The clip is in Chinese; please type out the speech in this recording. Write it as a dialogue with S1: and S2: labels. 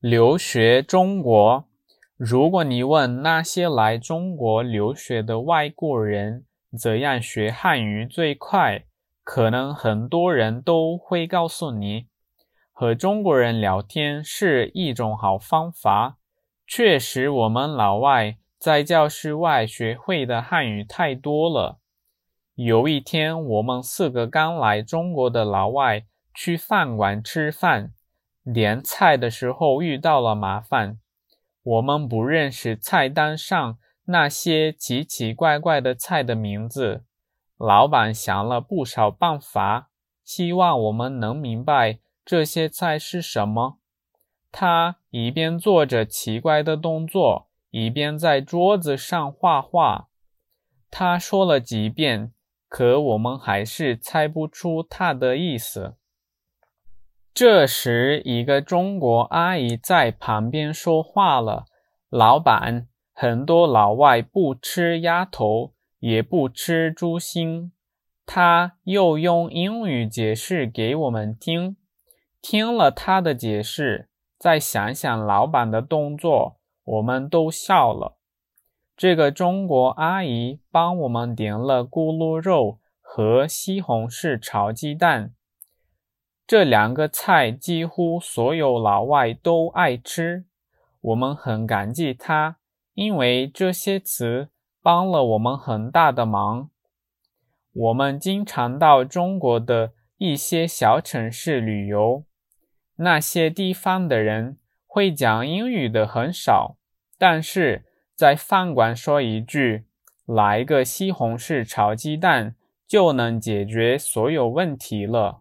S1: 留学中国。如果你问那些来中国留学的外国人怎样学汉语最快，可能很多人都会告诉你，和中国人聊天是一种好方法。确实，我们老外在教室外学会的汉语太多了。有一天，我们四个刚来中国的老外去饭馆吃饭，点菜的时候遇到了麻烦。我们不认识菜单上那些奇奇怪怪的菜的名字。老板想了不少办法，希望我们能明白这些菜是什么。他一边做着奇怪的动作，一边在桌子上画画。他说了几遍。可我们还是猜不出他的意思。这时，一个中国阿姨在旁边说话了：“老板，很多老外不吃鸭头，也不吃猪心。”他又用英语解释给我们听。听了他的解释，再想想老板的动作，我们都笑了。这个中国阿姨帮我们点了咕噜肉和西红柿炒鸡蛋，这两个菜几乎所有老外都爱吃。我们很感激他，因为这些词帮了我们很大的忙。我们经常到中国的一些小城市旅游，那些地方的人会讲英语的很少，但是。在饭馆说一句“来个西红柿炒鸡蛋”，就能解决所有问题了。